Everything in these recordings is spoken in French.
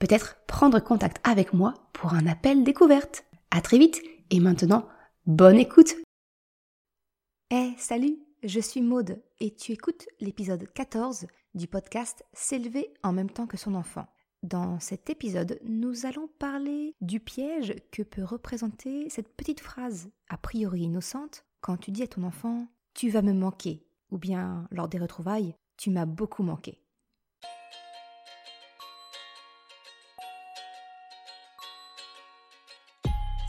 peut-être prendre contact avec moi pour un appel découverte. À très vite et maintenant, bonne écoute. Eh, salut, je suis Maude et tu écoutes l'épisode 14 du podcast S'élever en même temps que son enfant. Dans cet épisode, nous allons parler du piège que peut représenter cette petite phrase, a priori innocente, quand tu dis à ton enfant Tu vas me manquer, ou bien lors des retrouvailles, Tu m'as beaucoup manqué.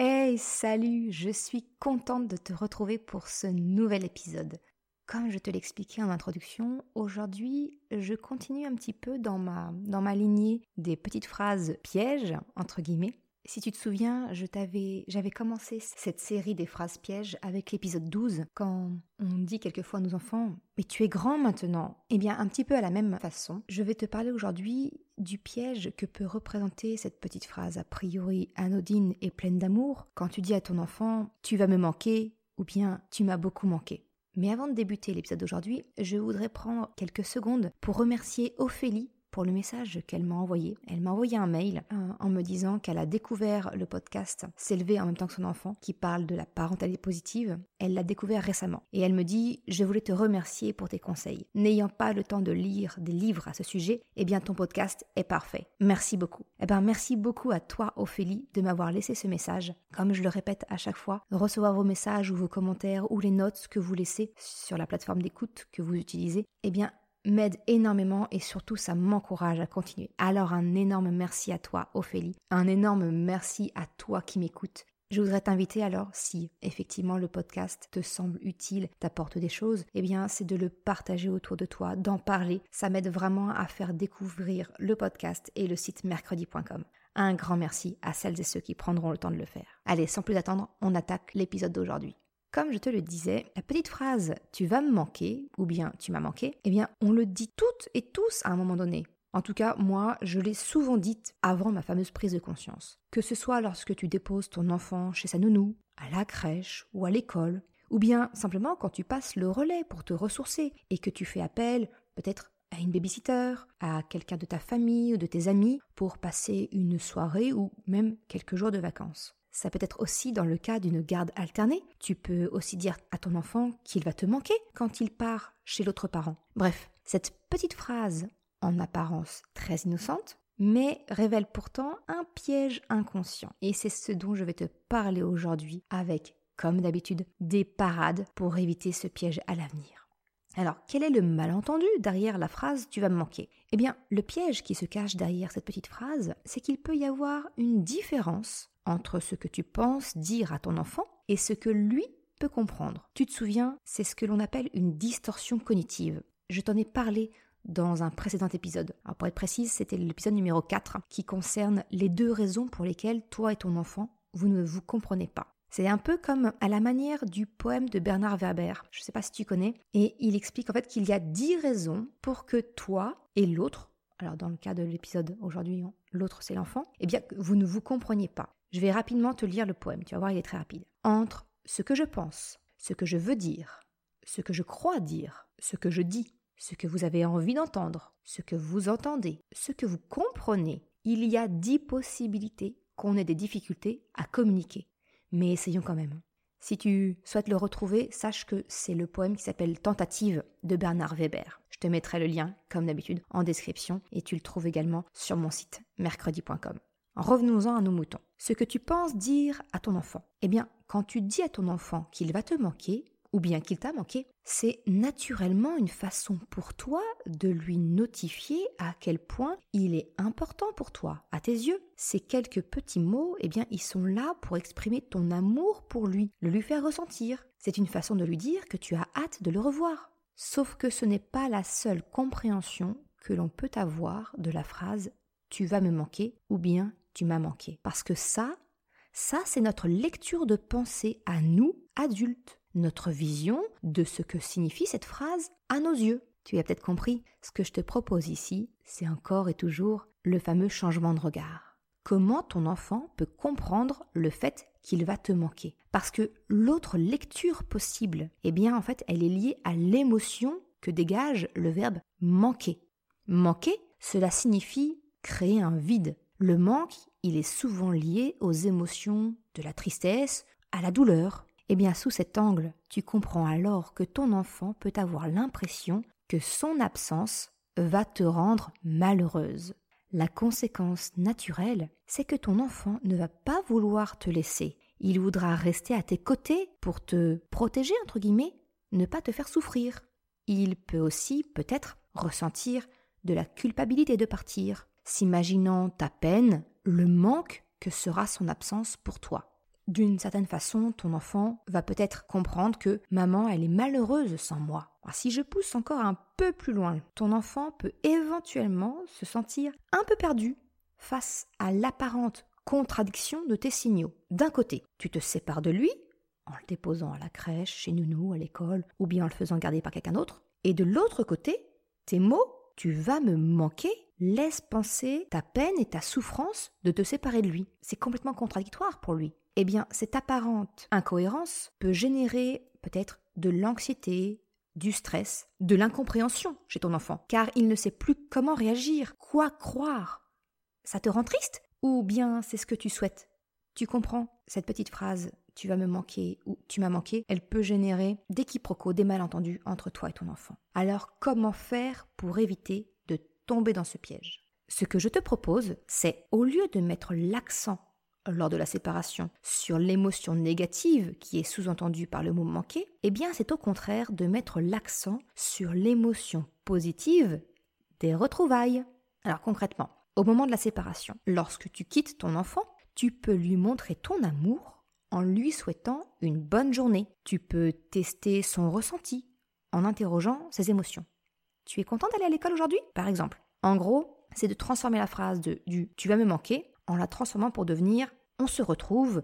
Hey, salut, je suis contente de te retrouver pour ce nouvel épisode. Comme je te l'expliquais en introduction, aujourd'hui, je continue un petit peu dans ma, dans ma lignée des petites phrases pièges, entre guillemets, si tu te souviens, je j'avais commencé cette série des phrases pièges avec l'épisode 12, quand on dit quelquefois à nos enfants Mais tu es grand maintenant Eh bien, un petit peu à la même façon, je vais te parler aujourd'hui du piège que peut représenter cette petite phrase a priori anodine et pleine d'amour quand tu dis à ton enfant Tu vas me manquer ou bien Tu m'as beaucoup manqué. Mais avant de débuter l'épisode d'aujourd'hui, je voudrais prendre quelques secondes pour remercier Ophélie pour le message qu'elle m'a envoyé. Elle m'a envoyé un mail en me disant qu'elle a découvert le podcast S'élever en même temps que son enfant qui parle de la parentalité positive. Elle l'a découvert récemment et elle me dit Je voulais te remercier pour tes conseils. N'ayant pas le temps de lire des livres à ce sujet, eh bien ton podcast est parfait. Merci beaucoup. Eh bien merci beaucoup à toi Ophélie de m'avoir laissé ce message. Comme je le répète à chaque fois, recevoir vos messages ou vos commentaires ou les notes que vous laissez sur la plateforme d'écoute que vous utilisez, eh bien m'aide énormément et surtout ça m'encourage à continuer. Alors un énorme merci à toi Ophélie, un énorme merci à toi qui m'écoutes. Je voudrais t'inviter alors, si effectivement le podcast te semble utile, t'apporte des choses, eh bien c'est de le partager autour de toi, d'en parler. Ça m'aide vraiment à faire découvrir le podcast et le site mercredi.com. Un grand merci à celles et ceux qui prendront le temps de le faire. Allez, sans plus attendre, on attaque l'épisode d'aujourd'hui. Comme je te le disais, la petite phrase tu vas me manquer ou bien tu m'as manqué, eh bien on le dit toutes et tous à un moment donné. En tout cas, moi, je l'ai souvent dite avant ma fameuse prise de conscience. Que ce soit lorsque tu déposes ton enfant chez sa nounou, à la crèche ou à l'école, ou bien simplement quand tu passes le relais pour te ressourcer et que tu fais appel peut-être à une babysitter, à quelqu'un de ta famille ou de tes amis pour passer une soirée ou même quelques jours de vacances. Ça peut être aussi dans le cas d'une garde alternée. Tu peux aussi dire à ton enfant qu'il va te manquer quand il part chez l'autre parent. Bref, cette petite phrase, en apparence très innocente, mais révèle pourtant un piège inconscient. Et c'est ce dont je vais te parler aujourd'hui avec, comme d'habitude, des parades pour éviter ce piège à l'avenir. Alors, quel est le malentendu derrière la phrase tu vas me manquer Eh bien, le piège qui se cache derrière cette petite phrase, c'est qu'il peut y avoir une différence entre ce que tu penses dire à ton enfant et ce que lui peut comprendre. Tu te souviens, c'est ce que l'on appelle une distorsion cognitive. Je t'en ai parlé dans un précédent épisode. Alors pour être précise, c'était l'épisode numéro 4 qui concerne les deux raisons pour lesquelles toi et ton enfant, vous ne vous comprenez pas. C'est un peu comme à la manière du poème de Bernard Werber, je ne sais pas si tu connais, et il explique en fait qu'il y a dix raisons pour que toi et l'autre, alors dans le cas de l'épisode aujourd'hui, hein, l'autre c'est l'enfant, eh bien vous ne vous compreniez pas. Je vais rapidement te lire le poème, tu vas voir, il est très rapide. Entre ce que je pense, ce que je veux dire, ce que je crois dire, ce que je dis, ce que vous avez envie d'entendre, ce que vous entendez, ce que vous comprenez, il y a dix possibilités qu'on ait des difficultés à communiquer. Mais essayons quand même. Si tu souhaites le retrouver, sache que c'est le poème qui s'appelle Tentative de Bernard Weber. Je te mettrai le lien, comme d'habitude, en description et tu le trouves également sur mon site mercredi.com. Revenons-en à nos moutons. Ce que tu penses dire à ton enfant. Eh bien, quand tu dis à ton enfant qu'il va te manquer, ou bien qu'il t'a manqué, c'est naturellement une façon pour toi de lui notifier à quel point il est important pour toi. À tes yeux, ces quelques petits mots, eh bien, ils sont là pour exprimer ton amour pour lui, le lui faire ressentir. C'est une façon de lui dire que tu as hâte de le revoir. Sauf que ce n'est pas la seule compréhension que l'on peut avoir de la phrase tu vas me manquer ou bien tu m'as manqué. Parce que ça, ça c'est notre lecture de pensée à nous, adultes, notre vision de ce que signifie cette phrase à nos yeux. Tu as peut-être compris, ce que je te propose ici, c'est encore et toujours le fameux changement de regard. Comment ton enfant peut comprendre le fait qu'il va te manquer? Parce que l'autre lecture possible, eh bien en fait, elle est liée à l'émotion que dégage le verbe manquer. Manquer, cela signifie créer un vide. Le manque, il est souvent lié aux émotions de la tristesse, à la douleur. Eh bien, sous cet angle, tu comprends alors que ton enfant peut avoir l'impression que son absence va te rendre malheureuse. La conséquence naturelle, c'est que ton enfant ne va pas vouloir te laisser. Il voudra rester à tes côtés pour te protéger, entre guillemets, ne pas te faire souffrir. Il peut aussi, peut-être, ressentir de la culpabilité de partir, s'imaginant ta peine, le manque que sera son absence pour toi. D'une certaine façon, ton enfant va peut-être comprendre que maman, elle est malheureuse sans moi. si je pousse encore un peu plus loin, ton enfant peut éventuellement se sentir un peu perdu face à l'apparente contradiction de tes signaux. D'un côté, tu te sépares de lui, en le déposant à la crèche, chez Nounou, à l'école, ou bien en le faisant garder par quelqu'un d'autre. Et de l'autre côté, tes mots tu vas me manquer laisse penser ta peine et ta souffrance de te séparer de lui. C'est complètement contradictoire pour lui. Eh bien, cette apparente incohérence peut générer peut-être de l'anxiété, du stress, de l'incompréhension chez ton enfant, car il ne sait plus comment réagir, quoi croire. Ça te rend triste Ou bien c'est ce que tu souhaites? Tu comprends? Cette petite phrase tu vas me manquer ou tu m'as manqué, elle peut générer des quiproquos, des malentendus entre toi et ton enfant. Alors comment faire pour éviter tomber dans ce piège Ce que je te propose, c'est au lieu de mettre l'accent lors de la séparation sur l'émotion négative qui est sous-entendue par le mot manqué, eh bien c'est au contraire de mettre l'accent sur l'émotion positive des retrouvailles. Alors concrètement, au moment de la séparation, lorsque tu quittes ton enfant, tu peux lui montrer ton amour en lui souhaitant une bonne journée. Tu peux tester son ressenti en interrogeant ses émotions. Tu es content d'aller à l'école aujourd'hui? Par exemple. En gros, c'est de transformer la phrase de, du tu vas me manquer en la transformant pour devenir on se retrouve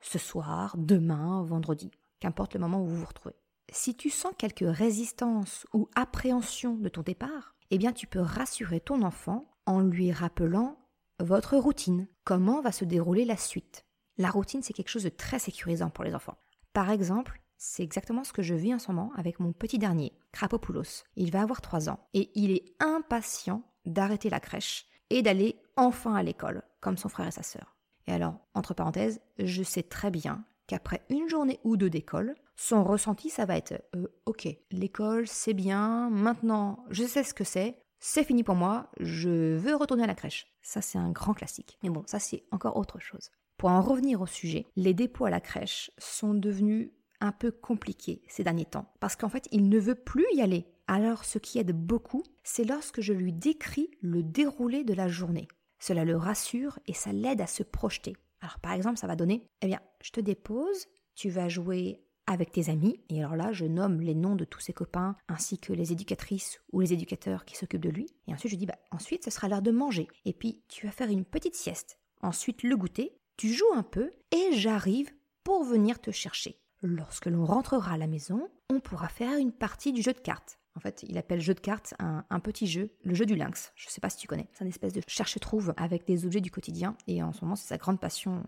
ce soir, demain, vendredi, qu'importe le moment où vous vous retrouvez. Si tu sens quelque résistance ou appréhension de ton départ, eh bien tu peux rassurer ton enfant en lui rappelant votre routine, comment va se dérouler la suite? La routine, c'est quelque chose de très sécurisant pour les enfants. Par exemple, c'est exactement ce que je vis en ce moment avec mon petit dernier, Krapopoulos. Il va avoir 3 ans et il est impatient d'arrêter la crèche et d'aller enfin à l'école, comme son frère et sa sœur. Et alors, entre parenthèses, je sais très bien qu'après une journée ou deux d'école, son ressenti, ça va être euh, Ok, l'école, c'est bien, maintenant, je sais ce que c'est, c'est fini pour moi, je veux retourner à la crèche. Ça, c'est un grand classique. Mais bon, ça, c'est encore autre chose. Pour en revenir au sujet, les dépôts à la crèche sont devenus un peu compliqués ces derniers temps, parce qu'en fait, il ne veut plus y aller. Alors, ce qui aide beaucoup, c'est lorsque je lui décris le déroulé de la journée. Cela le rassure et ça l'aide à se projeter. Alors, par exemple, ça va donner, eh bien, je te dépose, tu vas jouer avec tes amis, et alors là, je nomme les noms de tous ses copains, ainsi que les éducatrices ou les éducateurs qui s'occupent de lui, et ensuite je dis, bah, ensuite, ce sera l'heure de manger, et puis tu vas faire une petite sieste, ensuite le goûter, tu joues un peu et j'arrive pour venir te chercher. Lorsque l'on rentrera à la maison, on pourra faire une partie du jeu de cartes. En fait, il appelle jeu de cartes un, petit jeu, le jeu du lynx. Je ne sais pas si tu connais. C'est une espèce de cherche-trouve avec des objets du quotidien et en ce moment, c'est sa grande passion.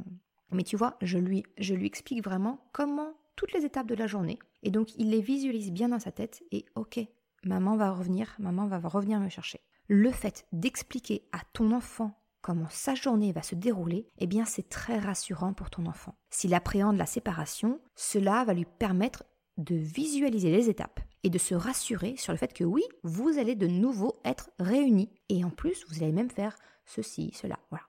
Mais tu vois, je lui, je lui explique vraiment comment toutes les étapes de la journée. Et donc, il les visualise bien dans sa tête et ok, maman va revenir, maman va revenir me chercher. Le fait d'expliquer à ton enfant comment sa journée va se dérouler, eh bien c'est très rassurant pour ton enfant. S'il appréhende la séparation, cela va lui permettre de visualiser les étapes et de se rassurer sur le fait que oui, vous allez de nouveau être réunis. Et en plus, vous allez même faire ceci, cela. Voilà.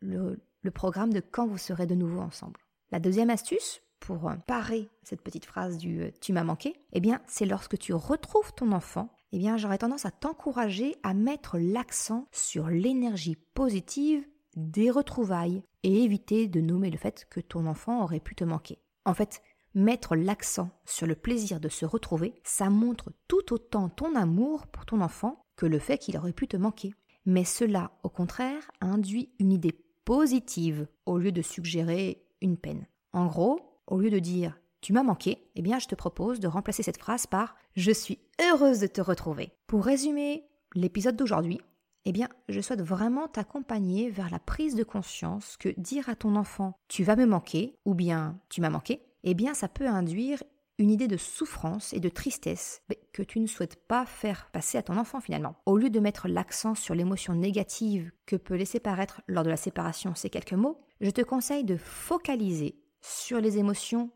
Le, programme de quand vous serez de nouveau ensemble. La deuxième astuce, pour parer cette petite phrase du euh, tu m'as manqué, eh bien, c'est lorsque tu retrouves ton enfant, eh j'aurais tendance à t'encourager à mettre l'accent sur l'énergie positive des retrouvailles et éviter de nommer le fait que ton enfant aurait pu te manquer. En fait, mettre l'accent sur le plaisir de se retrouver, ça montre tout autant ton amour pour ton enfant que le fait qu'il aurait pu te manquer. Mais cela, au contraire, induit une idée positive au lieu de suggérer une peine. En gros, au lieu de dire tu m'as manqué, eh bien je te propose de remplacer cette phrase par je suis heureuse de te retrouver. Pour résumer l'épisode d'aujourd'hui, eh bien, je souhaite vraiment t'accompagner vers la prise de conscience que dire à ton enfant tu vas me manquer ou bien tu m'as manqué, eh bien, ça peut induire une idée de souffrance et de tristesse que tu ne souhaites pas faire passer à ton enfant finalement. Au lieu de mettre l'accent sur l'émotion négative que peut laisser paraître lors de la séparation ces quelques mots, je te conseille de focaliser sur les émotions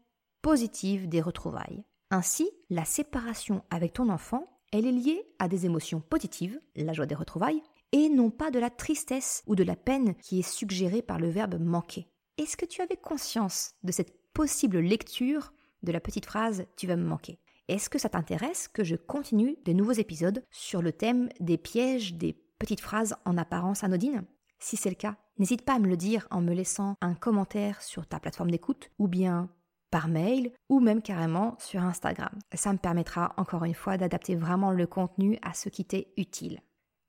positives des retrouvailles. Ainsi, la séparation avec ton enfant, elle est liée à des émotions positives, la joie des retrouvailles, et non pas de la tristesse ou de la peine qui est suggérée par le verbe manquer. Est-ce que tu avais conscience de cette possible lecture de la petite phrase Tu vas me manquer. Est-ce que ça t'intéresse que je continue des nouveaux épisodes sur le thème des pièges des petites phrases en apparence anodines? Si c'est le cas, n'hésite pas à me le dire en me laissant un commentaire sur ta plateforme d'écoute ou bien par mail ou même carrément sur Instagram. Ça me permettra encore une fois d'adapter vraiment le contenu à ce qui t'est utile.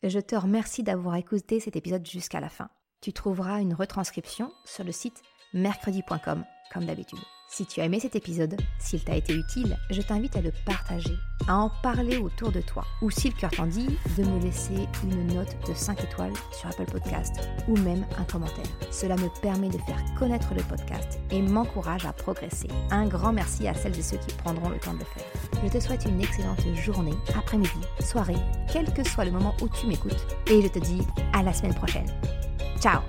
Je te remercie d'avoir écouté cet épisode jusqu'à la fin. Tu trouveras une retranscription sur le site mercredi.com comme d'habitude. Si tu as aimé cet épisode, s'il t'a été utile, je t'invite à le partager, à en parler autour de toi, ou si le cœur t'en dit, de me laisser une note de 5 étoiles sur Apple Podcast, ou même un commentaire. Cela me permet de faire connaître le podcast et m'encourage à progresser. Un grand merci à celles et ceux qui prendront le temps de le faire. Je te souhaite une excellente journée, après-midi, soirée, quel que soit le moment où tu m'écoutes, et je te dis à la semaine prochaine. Ciao